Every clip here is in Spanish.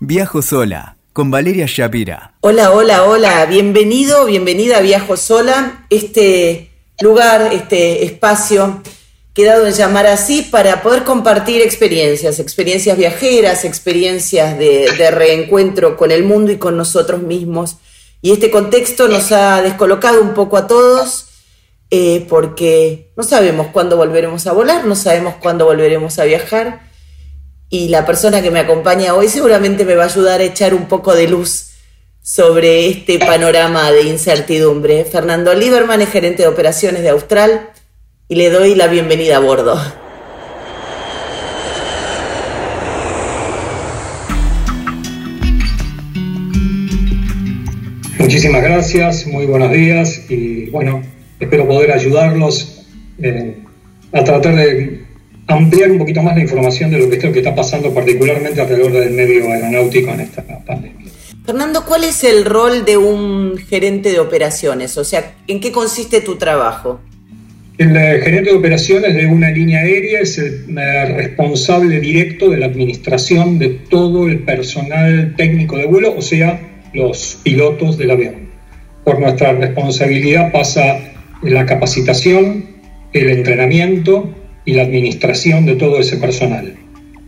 Viajo sola con Valeria Shapira. Hola, hola, hola. Bienvenido, bienvenida a Viajo sola. Este lugar, este espacio quedado en llamar así para poder compartir experiencias, experiencias viajeras, experiencias de, reencuentro con el mundo y con nosotros mismos. Y este contexto nos ha descolocado un poco a todos eh, porque no sabemos cuándo volveremos a volar, no sabemos cuándo volveremos a viajar y la persona que me acompaña hoy seguramente me va a ayudar a echar un poco de luz sobre este panorama de incertidumbre. Fernando Lieberman es gerente de operaciones de Austral y le doy la bienvenida a bordo. Muchísimas gracias, muy buenos días y bueno, espero poder ayudarlos eh, a tratar de ampliar un poquito más la información de lo que, que está pasando particularmente alrededor del medio aeronáutico en esta pandemia. Fernando, ¿cuál es el rol de un gerente de operaciones? O sea, ¿en qué consiste tu trabajo? El eh, gerente de operaciones de una línea aérea es el eh, responsable directo de la administración de todo el personal técnico de vuelo, o sea, los pilotos del avión. Por nuestra responsabilidad pasa la capacitación, el entrenamiento y la administración de todo ese personal.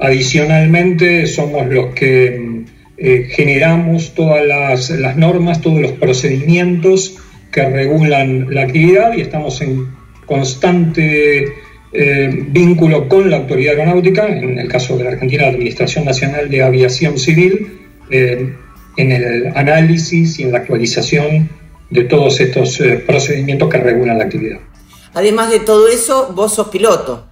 Adicionalmente, somos los que mm, eh, generamos todas las, normas, todos los procedimientos que regulan la actividad y estamos en constante eh, vínculo con la autoridad aeronáutica, en el caso de la Argentina, la Administración Nacional de Aviación Civil, eh, en el análisis y en la actualización de todos estos procedimientos que regulan la actividad. Además de todo eso, vos sos piloto.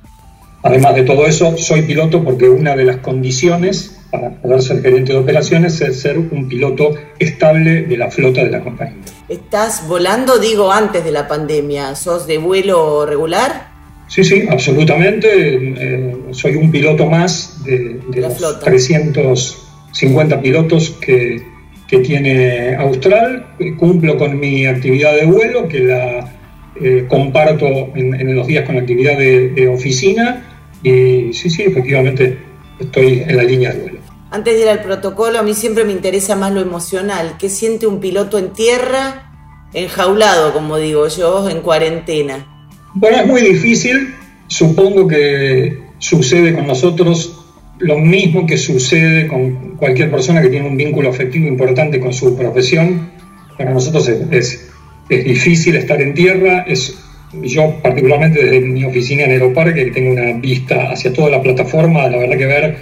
Además de todo eso, soy piloto porque una de las condiciones para poder ser gerente de operaciones es ser un piloto estable de la flota de la compañía. ¿Estás volando, digo, antes de la pandemia? ¿Sos de vuelo regular? Sí, sí, absolutamente. Eh, soy un piloto más de, los 350 pilotos que, que tiene Austral, cumplo con mi actividad de vuelo, que la eh, comparto en, los días con la actividad de, oficina, y sí, sí, efectivamente estoy en la línea de vuelo. Antes de ir al protocolo, a mí siempre me interesa más lo emocional. ¿Qué siente un piloto en tierra, enjaulado, como digo yo, en cuarentena? Bueno, es muy difícil. Supongo que sucede con nosotros lo mismo que sucede con cualquier persona que tiene un vínculo afectivo importante con su profesión. Para nosotros es, es, difícil estar en tierra. Es, yo particularmente desde mi oficina en Aeroparque, que tengo una vista hacia toda la plataforma, la verdad que ver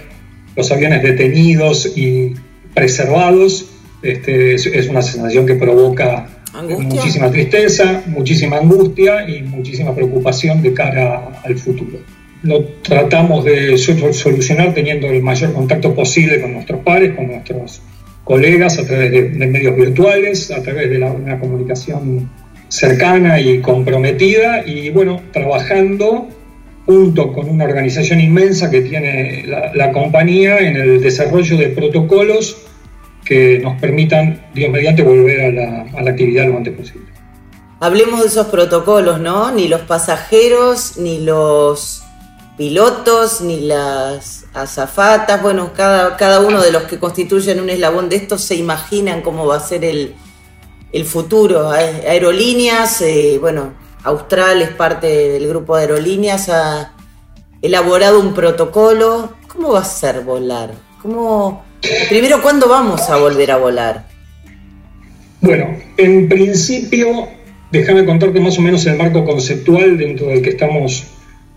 los aviones detenidos y preservados este, es, una sensación que provoca muchísima tristeza, muchísima angustia y muchísima preocupación de cara al futuro. Lo tratamos de solucionar teniendo el mayor contacto posible con nuestros pares, con nuestros colegas, a través de, medios virtuales, a través de una comunicación cercana y comprometida, y bueno, trabajando junto con una organización inmensa que tiene la, compañía en el desarrollo de protocolos que nos permitan, Dios mediante, volver a la, a la actividad lo antes posible. Hablemos de esos protocolos, ¿no? Ni los pasajeros, ni los pilotos ni las azafatas, bueno, cada, cada uno de los que constituyen un eslabón de estos se imaginan cómo va a ser el, futuro. Aerolíneas, eh, bueno, Austral es parte del grupo de aerolíneas, ha elaborado un protocolo. ¿Cómo va a ser volar? ¿Cómo... Primero, ¿cuándo vamos a volver a volar? Bueno, en principio, déjame contarte más o menos el marco conceptual dentro del que estamos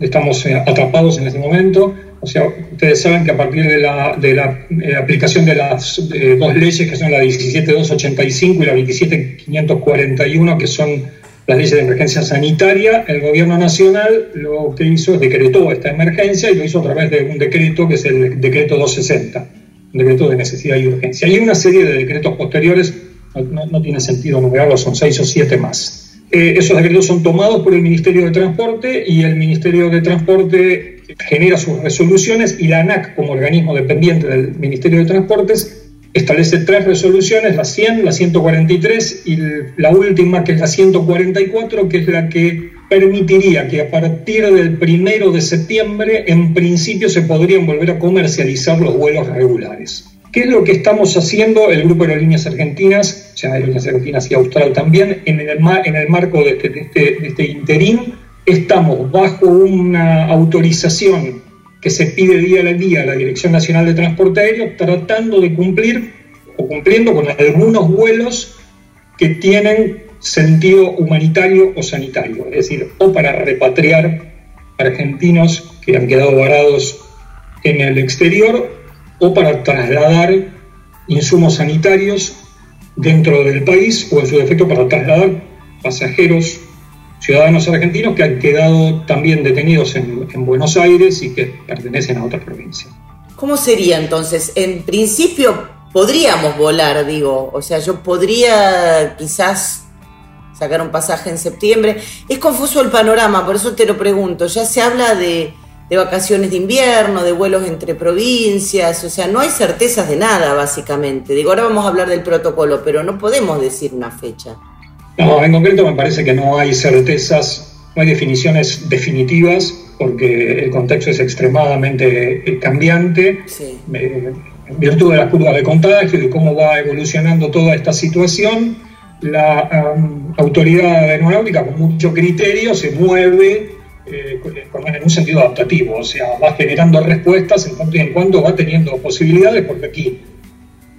estamos eh, atrapados en este momento. O sea, ustedes saben que a partir de la, de la eh, aplicación de las dos leyes, que son la 17285 y la 27541, que son las leyes de emergencia sanitaria, el gobierno nacional lo que hizo es decretó esta emergencia y lo hizo a través de un decreto que es el decreto 260, un decreto de necesidad y urgencia. Y una serie de decretos posteriores, no, no tiene sentido numerarlos, son seis o siete más. Eh, esos decretos son tomados por el Ministerio de Transporte y el Ministerio de Transporte genera sus resoluciones y la ANAC, como organismo dependiente del Ministerio de Transportes, establece tres resoluciones, la 100, la 143 y la última, que es la 144, que es la que permitiría que a partir del primero de septiembre, en principio, se podrían volver a comercializar los vuelos regulares. ¿Qué es lo que estamos haciendo el Grupo de Aerolíneas Argentinas, sea, Aerolíneas Argentinas y Austral también, en el, en el marco de este, de, este, de este interín? Estamos bajo una autorización que se pide día a día a la Dirección Nacional de Transporte Aéreo, tratando de cumplir o cumpliendo con algunos vuelos que tienen sentido humanitario o sanitario, es decir, o para repatriar argentinos que han quedado varados en el exterior o para trasladar insumos sanitarios dentro del país o en su defecto para trasladar pasajeros ciudadanos argentinos que han quedado también detenidos en, Buenos Aires y que pertenecen a otra provincia. ¿Cómo sería entonces? En principio podríamos volar, digo, o sea, yo podría quizás sacar un pasaje en septiembre. Es confuso el panorama, por eso te lo pregunto. Ya se habla de, de vacaciones de invierno, de vuelos entre provincias, o sea, no hay certezas de nada, básicamente. Digo, ahora vamos a hablar del protocolo, pero no podemos decir una fecha. No, en concreto me parece que no hay certezas, no hay definiciones definitivas, porque el contexto es extremadamente eh, cambiante, eh, en virtud de la curva de contagio y cómo va evolucionando toda esta situación. La autoridad aeronáutica, con mucho criterio, se mueve eh, en un sentido adaptativo, o sea, va generando respuestas en cuanto y en cuanto va teniendo posibilidades, porque aquí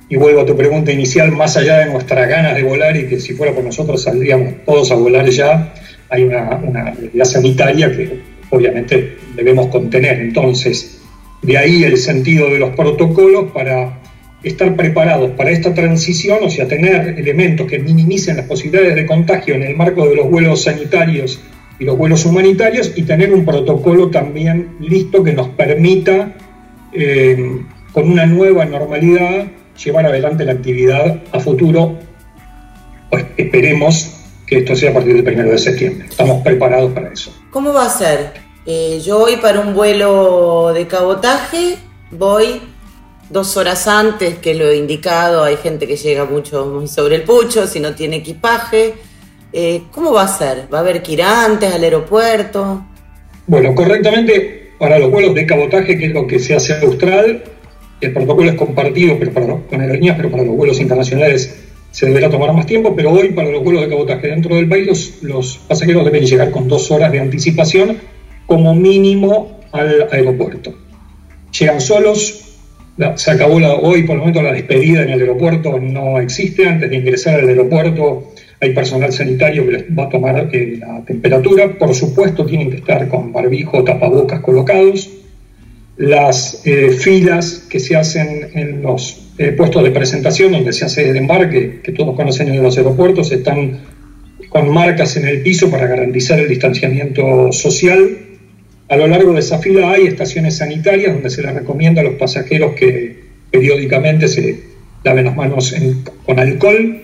y vuelvo a tu pregunta inicial, más allá de nuestras ganas de volar y que si fuera por nosotros saldríamos todos a volar ya, hay una, una realidad sanitaria que obviamente debemos contener. Entonces, de ahí el sentido de los protocolos para estar preparados para esta transición, o sea, tener elementos que minimicen las posibilidades de contagio en el marco de los vuelos sanitarios y los vuelos humanitarios y tener un protocolo también listo que nos permita, eh, con una nueva normalidad, llevar adelante la actividad a futuro. Pues esperemos que esto sea a partir del primero de septiembre. Estamos preparados para eso. ¿Cómo va a ser? Eh, yo voy para un vuelo de cabotaje, voy dos horas antes, que lo he indicado, hay gente que llega mucho sobre el pucho, si no tiene equipaje. Eh, ¿Cómo va a ser? ¿Va a haber que ir antes al aeropuerto? Bueno, correctamente, para los vuelos de cabotaje, que es lo que se hace austral, el protocolo es compartido pero para con aerolíneas, pero para los vuelos internacionales se deberá tomar más tiempo, pero hoy para los vuelos de cabotaje dentro del país los, pasajeros deben llegar con dos horas de anticipación como mínimo al aeropuerto. Llegan solos, se acabó la, hoy por el momento la despedida en el aeropuerto, no existe, antes de ingresar al aeropuerto hay personal sanitario que les va a tomar eh, la temperatura, por supuesto tienen que estar con barbijo, tapabocas colocados, las eh, filas que se hacen en los eh, puestos de presentación donde se hace el embarque, que todos conocen en los aeropuertos, están con marcas en el piso para garantizar el distanciamiento social. A lo largo de esa fila hay estaciones sanitarias donde se les recomienda a los pasajeros que periódicamente se laven las manos con alcohol.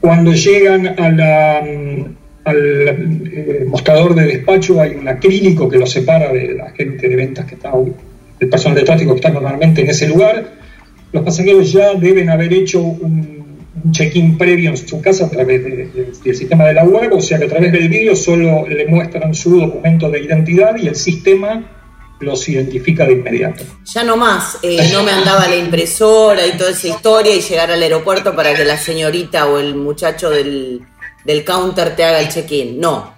Cuando llegan mm, al eh, mostrador de despacho hay un acrílico que los separa de la gente de ventas que está el personal de tráfico que está normalmente en ese lugar. Los pasajeros ya deben haber hecho un, check-in previo en su casa a través del sistema de la web, o sea que a través del vídeo solo le muestran su documento de identidad y el sistema los identifica de inmediato. Ya no más, eh, no me andaba la impresora y toda esa historia y llegar al aeropuerto para que la señorita o el muchacho del, del counter te haga el check-in, no.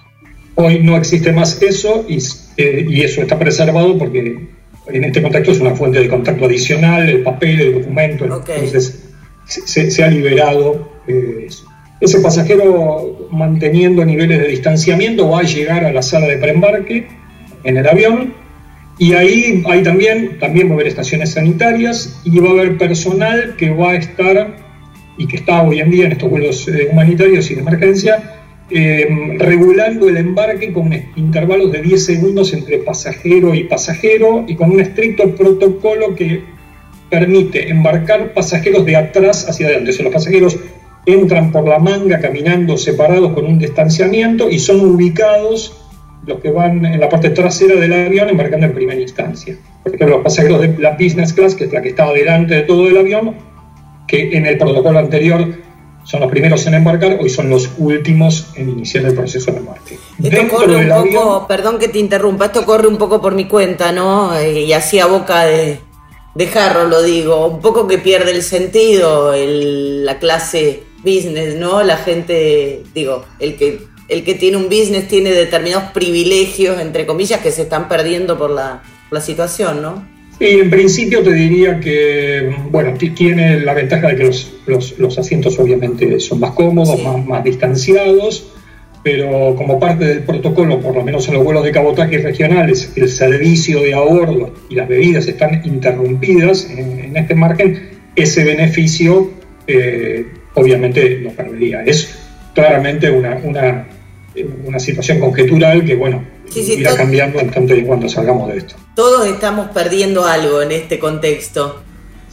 Hoy no existe más eso y, eh, y eso está preservado porque en este contexto es una fuente de contacto adicional, el papel, el documento, entonces se, ha liberado eh, Ese pasajero manteniendo niveles de distanciamiento va a llegar a la sala de preembarque en el avión. Y ahí hay también, también va a haber estaciones sanitarias y va a haber personal que va a estar y que está hoy en día en estos vuelos eh, humanitarios y de emergencia eh, regulando el embarque con intervalos de 10 segundos entre pasajero y pasajero y con un estricto protocolo que permite embarcar pasajeros de atrás hacia adelante. O sea, los pasajeros entran por la manga caminando separados con un distanciamiento y son ubicados los que van en la parte trasera del avión embarcando en primera instancia. Por ejemplo, los pasajeros de la business class, que es la que está delante de todo el avión, que en el protocolo anterior son los primeros en embarcar, hoy son los últimos en iniciar el proceso de embarque. Esto corre un poco, perdón que te interrumpa, esto corre un poco por mi cuenta, ¿no? Y así a boca de, de jarro, lo digo, un poco que pierde el sentido la clase business, ¿no? La gente, digo, el que, el que tiene un business tiene determinados privilegios, entre comillas, que se están perdiendo por la, la situación, ¿no? Y en principio te diría que, bueno, tiene la ventaja de que los, los, asientos obviamente son más cómodos, más, más distanciados, pero como parte del protocolo, por lo menos en los vuelos de cabotaje regionales, el servicio de ahorro y las bebidas están interrumpidas en, este margen, ese beneficio eh, obviamente lo perdería. Es claramente una, una, una situación conjetural que, bueno, irá cambiando en tanto y cuando salgamos de esto. Todos estamos perdiendo algo en este contexto.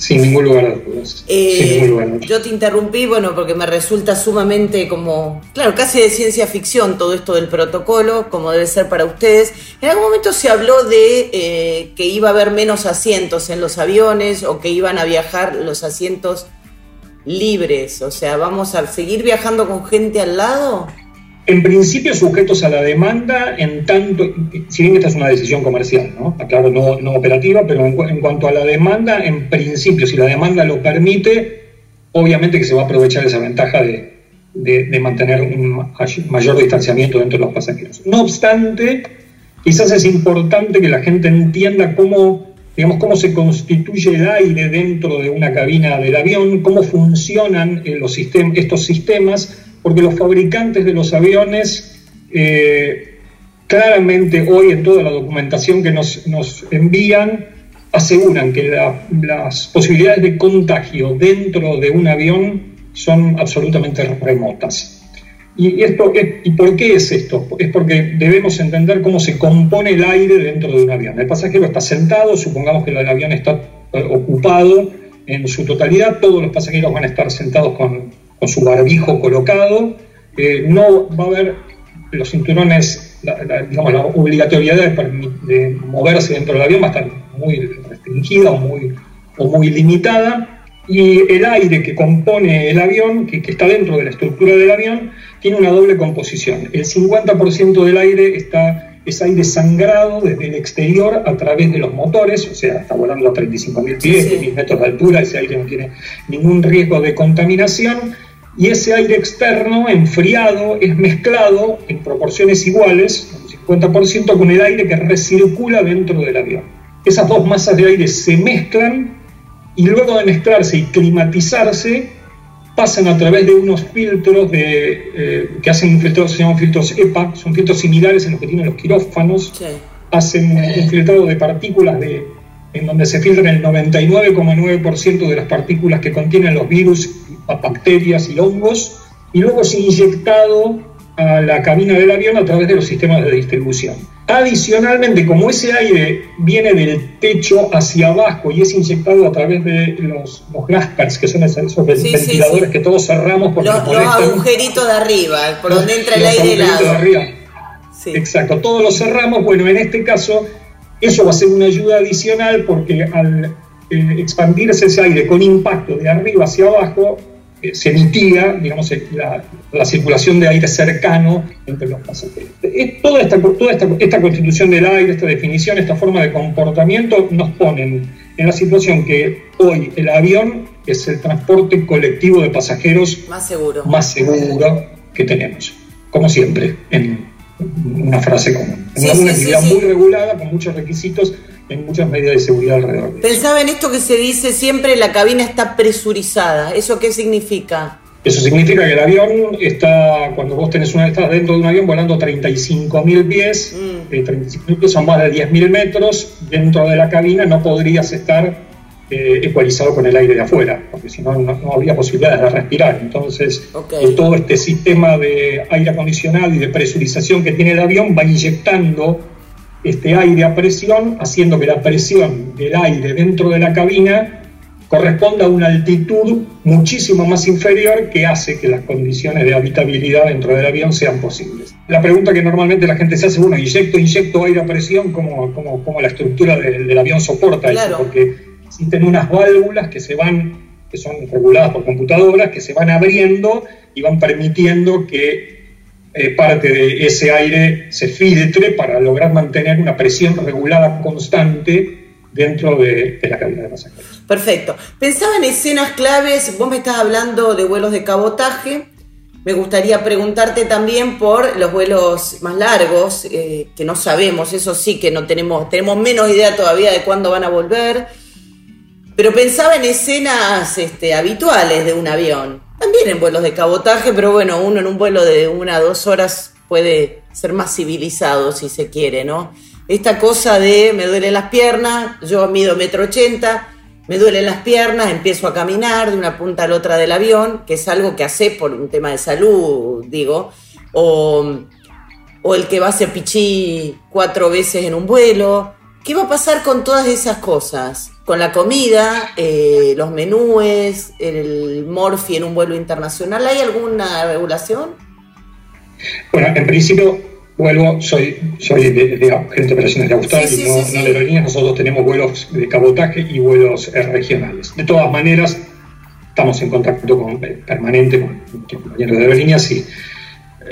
Sin ningún lugar a dudas. Eh, yo te interrumpí, bueno, porque me resulta sumamente como, claro, casi de ciencia ficción todo esto del protocolo, como debe ser para ustedes. En algún momento se habló de eh, que iba a haber menos asientos en los aviones o que iban a viajar los asientos libres. O sea, ¿vamos a seguir viajando con gente al lado? En principio sujetos a la demanda, en tanto, si bien esta es una decisión comercial, ¿no? Claro, no, operativa, pero en, cuanto a la demanda, en principio, si la demanda lo permite, obviamente que se va a aprovechar esa ventaja de, de, mantener un mayor distanciamiento dentro de los pasajeros. No obstante, quizás es importante que la gente entienda cómo, digamos, cómo se constituye el aire dentro de una cabina del avión, cómo funcionan eh, los sistemas, estos sistemas porque los fabricantes de los aviones eh, claramente hoy en toda la documentación que nos, envían aseguran que las posibilidades de contagio dentro de un avión son absolutamente remotas. ¿Y, esto, ¿Y por qué es esto? Es porque debemos entender cómo se compone el aire dentro de un avión. El pasajero está sentado, supongamos que el avión está eh, ocupado en su totalidad, todos los pasajeros van a estar sentados con, con su barbijo colocado, eh, no va a haber los cinturones, la, digamos, la obligatoriedad de, moverse dentro del avión va a estar muy restringida o muy, o muy limitada, y el aire que compone el avión, que, está dentro de la estructura del avión, tiene una doble composición. El 50% del aire está es aire sangrado desde el exterior a través de los motores, o sea, está volando a 35.000 pies, 10.000 metros de altura, ese aire no tiene ningún riesgo de contaminación y ese aire externo enfriado es mezclado en proporciones iguales, un 50%, con el aire que recircula dentro del avión. Esas dos masas de aire se mezclan y luego de mezclarse y climatizarse, pasan a través de unos filtros de, eh, que hacen un filtro, se llaman filtros EPA, son filtros similares en los que tienen los quirófanos, hacen un filtrado de partículas de, en donde se filtran el 99,9% de las partículas que contienen los virus bacterias y hongos, y luego es inyectado a la cabina del avión a través de los sistemas de distribución. Adicionalmente, como ese aire viene del techo hacia abajo y es inyectado a través de los, los gaspers, que son esos ventiladores que todos cerramos por los, agujeritos de arriba, por donde entra el aire helado. De arriba. Exacto, todos los cerramos. Bueno, en este caso, eso va a ser una ayuda adicional porque al eh, expandirse ese aire con impacto de arriba hacia abajo, se mitiga, digamos, la, circulación de aire cercano entre los pasajeros. Toda, esta, toda esta, constitución del aire, esta definición, esta forma de comportamiento nos ponen en la situación que hoy el avión es el transporte colectivo de pasajeros más seguro, más seguro que tenemos, como siempre, en una frase común. una actividad muy regulada, con muchos requisitos en muchas medidas de seguridad alrededor. Pensaba en esto que se dice siempre, la cabina está presurizada. ¿Eso qué significa? Eso significa que el avión está, cuando vos tenés una, estás dentro de un avión volando 35.000 pies, mm. eh, 35.000 pies son más de 10.000 metros, dentro de la cabina no podrías estar eh, ecualizado con el aire de afuera, porque si no, no, habría posibilidades de respirar. Entonces, eh, todo este sistema de aire acondicionado y de presurización que tiene el avión va inyectando este aire a presión, haciendo que la presión del aire dentro de la cabina corresponda a una altitud muchísimo más inferior que hace que las condiciones de habitabilidad dentro del avión sean posibles. La pregunta que normalmente la gente se hace, bueno, inyecto, inyecto aire a presión, ¿cómo, cómo, la estructura del, avión soporta eso? Porque existen unas válvulas que se van, que son reguladas por computadoras, que se van abriendo y van permitiendo que eh, parte de ese aire se filtre para lograr mantener una presión regulada constante dentro de, la cabina de pasajeros. Perfecto. Pensaba en escenas claves, vos me estás hablando de vuelos de cabotaje, me gustaría preguntarte también por los vuelos más largos, eh, que no sabemos, eso sí que no tenemos, tenemos menos idea todavía de cuándo van a volver. Pero pensaba en escenas este, habituales de un avión, también en vuelos de cabotaje, pero bueno, uno en un vuelo de una o dos horas puede ser más civilizado si se quiere, ¿no? Esta cosa de me duelen las piernas, yo mido metro ochenta, me duelen las piernas, empiezo a caminar de una punta a la otra del avión, que es algo que hace por un tema de salud, digo, o, o el que va a hacer pichí cuatro veces en un vuelo. ¿Qué va a pasar con todas esas cosas? Con la comida, eh, los menúes, el morfi en un vuelo internacional, ¿hay alguna regulación? Bueno, en principio vuelvo, soy, soy de, de, gerente de operaciones de Australia, y no, de aerolíneas, nosotros tenemos vuelos de cabotaje y vuelos eh, regionales. De todas maneras, estamos en contacto con, eh, permanente con compañeros de aerolíneas y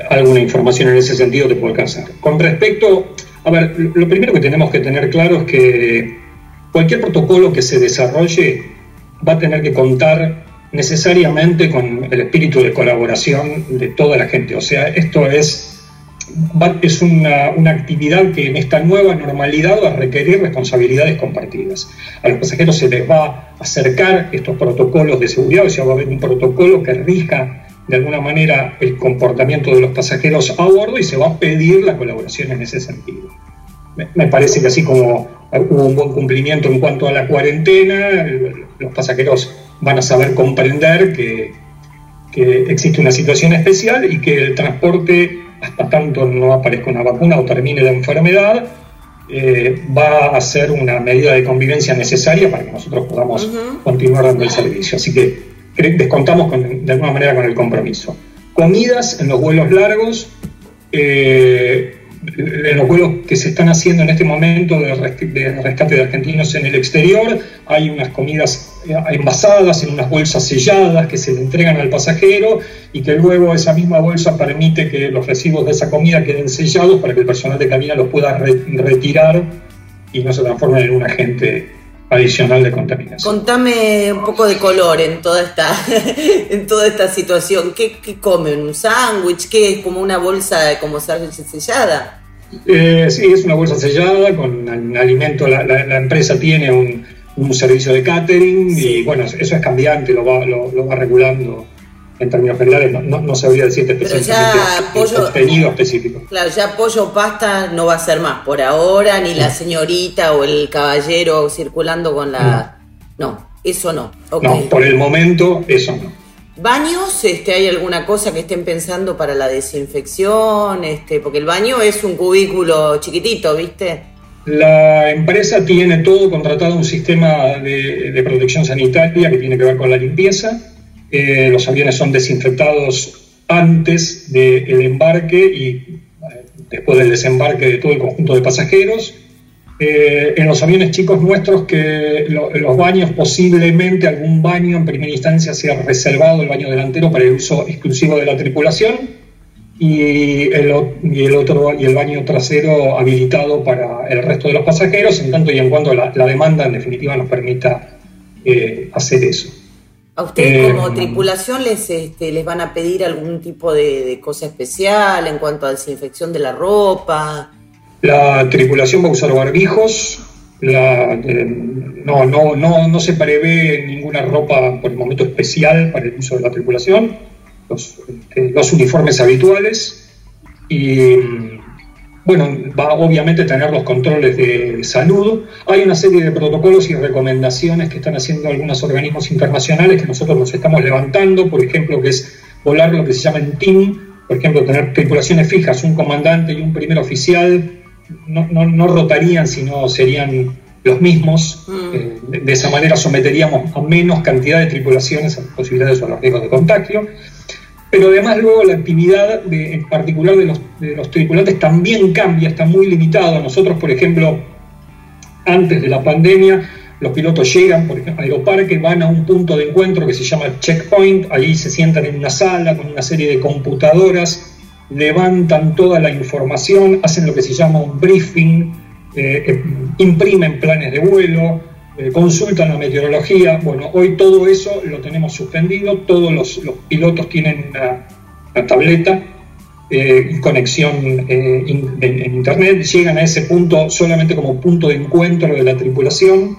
alguna información en ese sentido te puedo alcanzar. Con respecto, a ver, lo primero que tenemos que tener claro es que cualquier protocolo que se desarrolle va a tener que contar necesariamente con el espíritu de colaboración de toda la gente. O sea, esto es es una, una, actividad que en esta nueva normalidad va a requerir responsabilidades compartidas. A los pasajeros se les va a acercar estos protocolos de seguridad, o sea, va a haber un protocolo que rija de alguna manera el comportamiento de los pasajeros a bordo y se va a pedir la colaboración en ese sentido. Me parece que así como hubo un buen cumplimiento en cuanto a la cuarentena, los pasajeros van a saber comprender que, que existe una situación especial y que el transporte hasta tanto no aparezca una vacuna o termine la enfermedad, eh, va a ser una medida de convivencia necesaria para que nosotros podamos continuar dando el servicio. Así que descontamos de alguna manera con el compromiso. Comidas en los vuelos largos, eh, en los vuelos que se están haciendo en este momento de, rescate de argentinos en el exterior, hay unas comidas eh, envasadas en unas bolsas selladas que se le entregan al pasajero y que luego esa misma bolsa permite que los residuos de esa comida queden sellados para que el personal de cabina los pueda retirar y no se transformen en un agente adicional de contaminación. Contame un poco de color en toda esta, en toda esta situación. ¿Qué, comen? ¿Un sándwich? ¿Qué es? ¿Como una bolsa como sándwich sellada? Eh, sí, es una bolsa sellada con alimento. La, empresa tiene un, servicio de catering y bueno, eso es cambiante, lo va, lo va regulando en términos generales, no, no, sabría decirte específicamente contenido específico. Claro, ya pollo pasta no va a ser más por ahora, ni la señorita o el caballero circulando con la... No, eso no. No, por el momento eso no. ¿Baños? Este, ¿Hay alguna cosa que estén pensando para la desinfección? Este, porque el baño es un cubículo chiquitito, ¿viste? La empresa tiene todo contratado un sistema de, de protección sanitaria que tiene que ver con la limpieza eh, los aviones son desinfectados antes del embarque y eh, después del desembarque de todo el conjunto de pasajeros. Eh, en los aviones chicos nuestros, que los baños, posiblemente algún baño en primera instancia sea reservado, el baño delantero, para el uso exclusivo de la tripulación, y el, otro y el baño trasero habilitado para el resto de los pasajeros, en tanto y en cuanto la, demanda en definitiva nos permita hacer eso. ¿A ustedes como eh, tripulación les, este, les van a pedir algún tipo de, cosa especial en cuanto a desinfección de la ropa? La tripulación va a usar barbijos. Eh, no, no, no, no se prevé ninguna ropa por el momento especial para el uso de la tripulación. Los, este, los uniformes habituales. Y bueno, va obviamente a tener los controles de salud. Hay una serie de protocolos y recomendaciones que están haciendo algunos organismos internacionales que nosotros los estamos levantando, por ejemplo, que es volar lo que se llama en team, por ejemplo, tener tripulaciones fijas, un comandante y un primer oficial, no, no, rotarían, sino serían los mismos. Mm. Eh, de, esa manera someteríamos a menos cantidad de tripulaciones a las posibilidades o a los riesgos de contagio pero además luego la actividad en particular de los, tripulantes también cambia, está muy limitado. Nosotros, por ejemplo, antes de la pandemia, los pilotos llegan, por ejemplo, a Aeroparque, van a un punto de encuentro que se llama checkpoint, allí se sientan en una sala con una serie de computadoras, levantan toda la información, hacen lo que se llama un briefing imprimen planes de vuelo, consultan la meteorología. Bueno, hoy todo eso lo tenemos suspendido, todos los, pilotos tienen una, tableta y conexión en, Internet, llegan a ese punto solamente como punto de encuentro de la tripulación.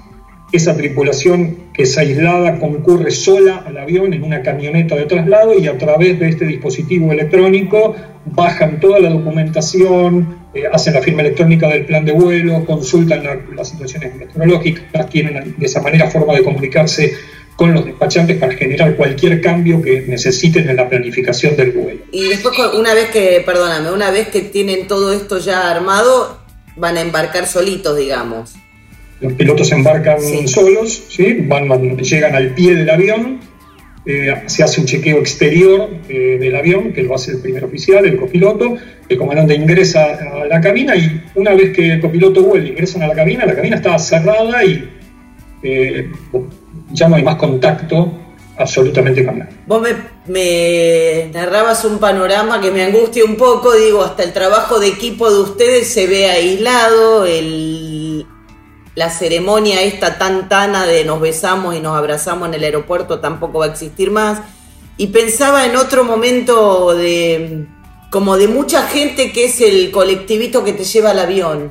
Esa tripulación que es aislada concurre sola al avión en una camioneta de traslado y a través de este dispositivo electrónico bajan toda la documentación, eh, hacen la firma electrónica del plan de vuelo, consultan las situaciones meteorológicas, tienen de esa manera forma de comunicarse con los despachantes para generar cualquier cambio que necesiten en la planificación del vuelo. Y después, una vez que, perdóname, una vez que tienen todo esto ya armado, van a embarcar solitos, digamos. Los pilotos embarcan solos, ¿sí? Van, llegan al pie del avión, eh, se hace un chequeo exterior eh, del avión, que lo hace el primer oficial, el copiloto, el comandante ingresa a la cabina y una vez que el copiloto vuelve, ingresan a la cabina, la cabina está cerrada y eh, ya no hay más contacto absolutamente con. Vos me, me, narrabas un panorama que me angustia un poco, digo, hasta el trabajo de equipo de ustedes se ve aislado, el la ceremonia esta tan tana de nos besamos y nos abrazamos en el aeropuerto tampoco va a existir más. Y pensaba en otro momento de como de mucha gente que es el colectivito que te lleva al avión.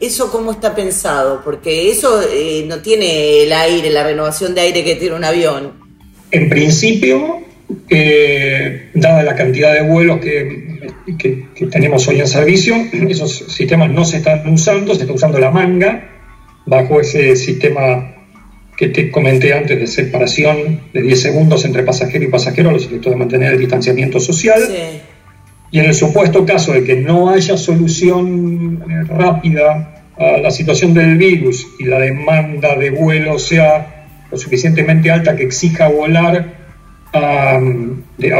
¿Eso cómo está pensado? Porque eso eh, no tiene el aire, la renovación de aire que tiene un avión. En principio, eh, dada la cantidad de vuelos que, que, tenemos hoy en servicio, esos sistemas no se están usando, se está usando la manga, bajo ese sistema que te comenté antes de separación de 10 segundos entre pasajero y pasajero, los efectos de mantener el distanciamiento social. Y en el supuesto caso de que no haya solución eh, rápida a la situación del virus y la demanda de vuelo sea lo suficientemente alta que exija volar a,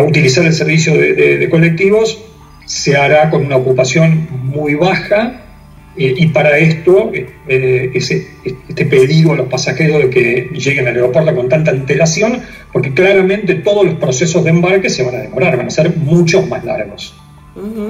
utilizar el servicio de colectivos, se hará con una ocupación muy baja eh, y para esto, eh, ese, este pedido a los pasajeros de que lleguen al aeropuerto con tanta antelación, porque claramente todos los procesos de embarque se van a demorar, van a ser muchos más largos.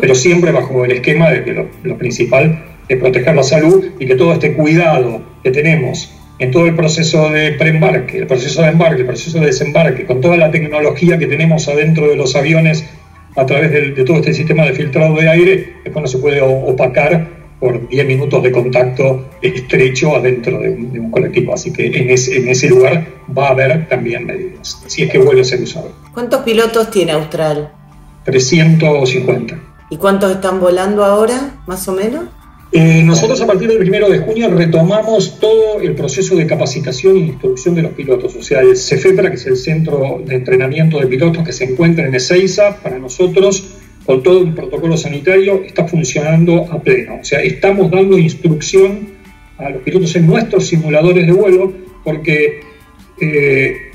Pero siempre bajo el esquema de que lo, principal es proteger la salud y que todo este cuidado que tenemos en todo el proceso de preembarque, el proceso de embarque, el proceso de desembarque, con toda la tecnología que tenemos adentro de los aviones a través de, todo este sistema de filtrado de aire, después no se puede opacar por 10 minutos de contacto estrecho adentro de un, colectivo. Así que en ese, en ese, lugar va a haber también medidas, si es que vuelve a ser usado. ¿Cuántos pilotos tiene Austral? 350. ¿Y cuántos están volando ahora, más o menos? Eh, nosotros a partir del primero de junio retomamos todo el proceso de capacitación e instrucción de los pilotos, o sea, el CEFEPRA, que es el Centro de Entrenamiento de Pilotos que se encuentra en Ezeiza, para nosotros con todo un protocolo sanitario, está funcionando a pleno. O sea, estamos dando instrucción a los pilotos en nuestros simuladores de vuelo, porque eh,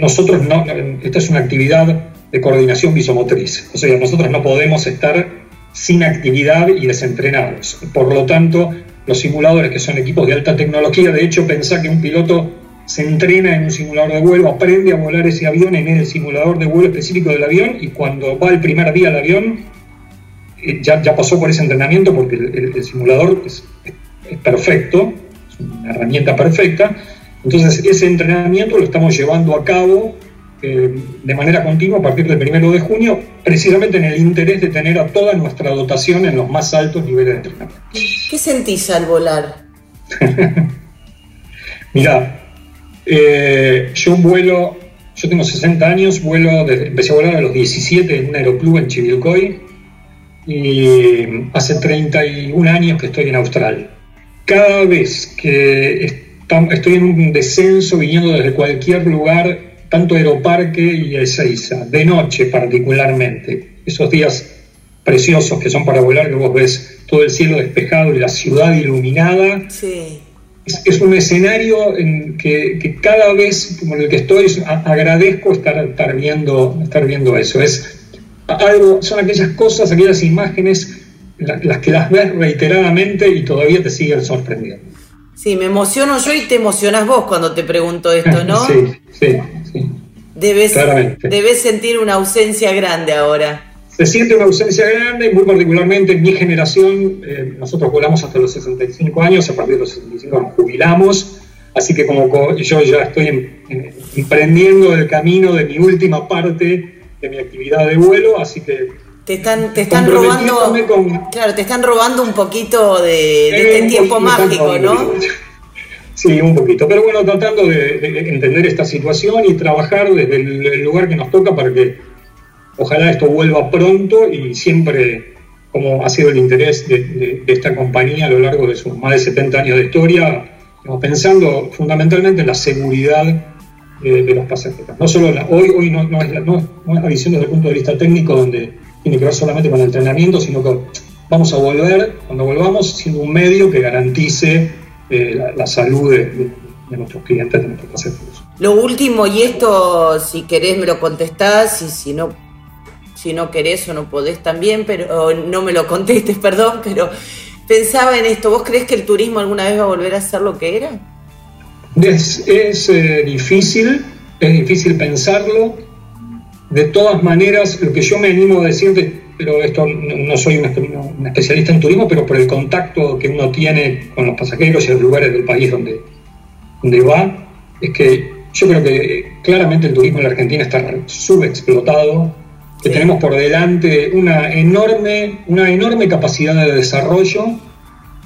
nosotros no, esta es una actividad de coordinación visomotriz. O sea, nosotros no podemos estar sin actividad y desentrenados. Por lo tanto, los simuladores que son equipos de alta tecnología, de hecho, pensá que un piloto se entrena en un simulador de vuelo, aprende a volar ese avión en el simulador de vuelo específico del avión y cuando va el primer día al avión eh, ya, ya pasó por ese entrenamiento porque el, simulador es, perfecto, es una herramienta perfecta. Entonces ese entrenamiento lo estamos llevando a cabo eh, de manera continua a partir del primero de junio, precisamente en el interés de tener a toda nuestra dotación en los más altos niveles de entrenamiento. ¿Qué sentís al volar? Mira, eh, yo vuelo, yo tengo 60 años, vuelo desde, empecé a volar a los 17 en un aeroclub en Chivilcoy y hace 31 años que estoy en Australia. Cada vez que estoy en un descenso viniendo desde cualquier lugar, tanto Aeroparque y Ezeiza, de noche particularmente, esos días preciosos que son para volar, que vos ves todo el cielo despejado y la ciudad iluminada. Sí es, un escenario en que, cada vez como el que estoy agradezco estar, estar, viendo, estar viendo eso. Es algo, son aquellas cosas, aquellas imágenes las que las ves reiteradamente y todavía te siguen sorprendiendo. Sí, me emociono yo y te emocionas vos cuando te pregunto esto, ¿no? sí, sí, Debes, debes sentir una ausencia grande ahora. se siente una ausencia grande, muy particularmente en mi generación, eh, nosotros volamos hasta los 65 años, a partir de los 65 nos jubilamos, así que como yo ya estoy emprendiendo el camino de mi última parte de mi actividad de vuelo, así que te están, te están robando. Claro, te están robando un poquito de, este tiempo mágico, ¿no? Sí, un poquito. Pero bueno, tratando de, entender esta situación y trabajar desde el, lugar que nos toca para que ojalá esto vuelva pronto y siempre, como ha sido el interés de, esta compañía a lo largo de sus más de 70 años de historia, pensando fundamentalmente en la seguridad de, los pasajeros. No solo hoy, hoy no, es la, no, es la visión desde el punto de vista técnico donde tiene que ver solamente con el entrenamiento, sino que vamos a volver, cuando volvamos, siendo un medio que garantice eh, la, salud de, nuestros clientes, de nuestros pasajeros. Lo último, y esto si querés me lo contestás, y si no, si no querés o no podés también, pero no me lo contestes, perdón, pero pensaba en esto, ¿vos crees que el turismo alguna vez va a volver a ser lo que era? Es, eh, difícil, es difícil pensarlo. De todas maneras, lo que yo me animo a decir, pero esto no, soy un, especialista en turismo, pero por el contacto que uno tiene con los pasajeros y los lugares del país donde, donde va, es que yo creo que claramente el turismo en la Argentina está subexplotado, que tenemos por delante una enorme, una enorme capacidad de desarrollo.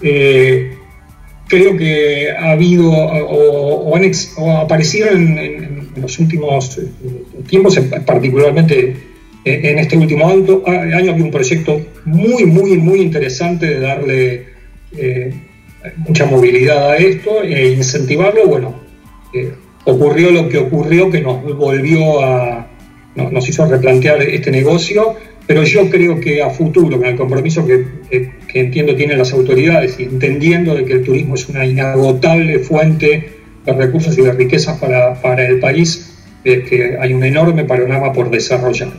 Eh, creo que ha habido o, aparecieron en, los últimos eh, tiempos, particularmente eh, en este último año, había un proyecto muy, muy, muy interesante de darle eh, mucha movilidad a esto e incentivarlo. Bueno, ocurrió lo que ocurrió, que nos volvió a, nos hizo replantear este negocio pero yo creo que a futuro, con el compromiso que, entiendo tienen las autoridades y entendiendo de que el turismo es una inagotable fuente de recursos y de riquezas para, el país, que hay un enorme panorama por desarrollar.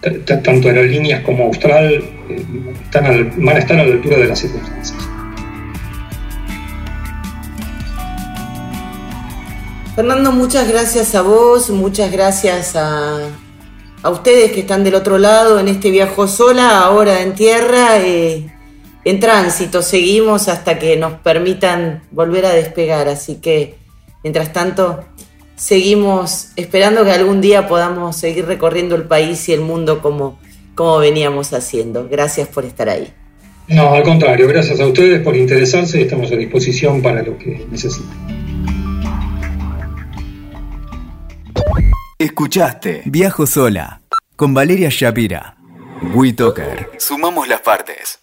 Tanto aerolíneas como Austral eh, van a estar a la altura de las circunstancias. Fernando, muchas gracias a vos, muchas gracias a, a ustedes que están del otro lado en este viaje sola, ahora en tierra, eh, en tránsito. Seguimos hasta que nos permitan volver a despegar. Así que, mientras tanto, seguimos esperando que algún día podamos seguir recorriendo el país y el mundo como, como veníamos haciendo. Gracias por estar ahí. No, al contrario, gracias a ustedes por interesarse y estamos a disposición para lo que necesiten. Escuchaste Viajo Sola con Valeria Shapira. WeToker. Sumamos las partes.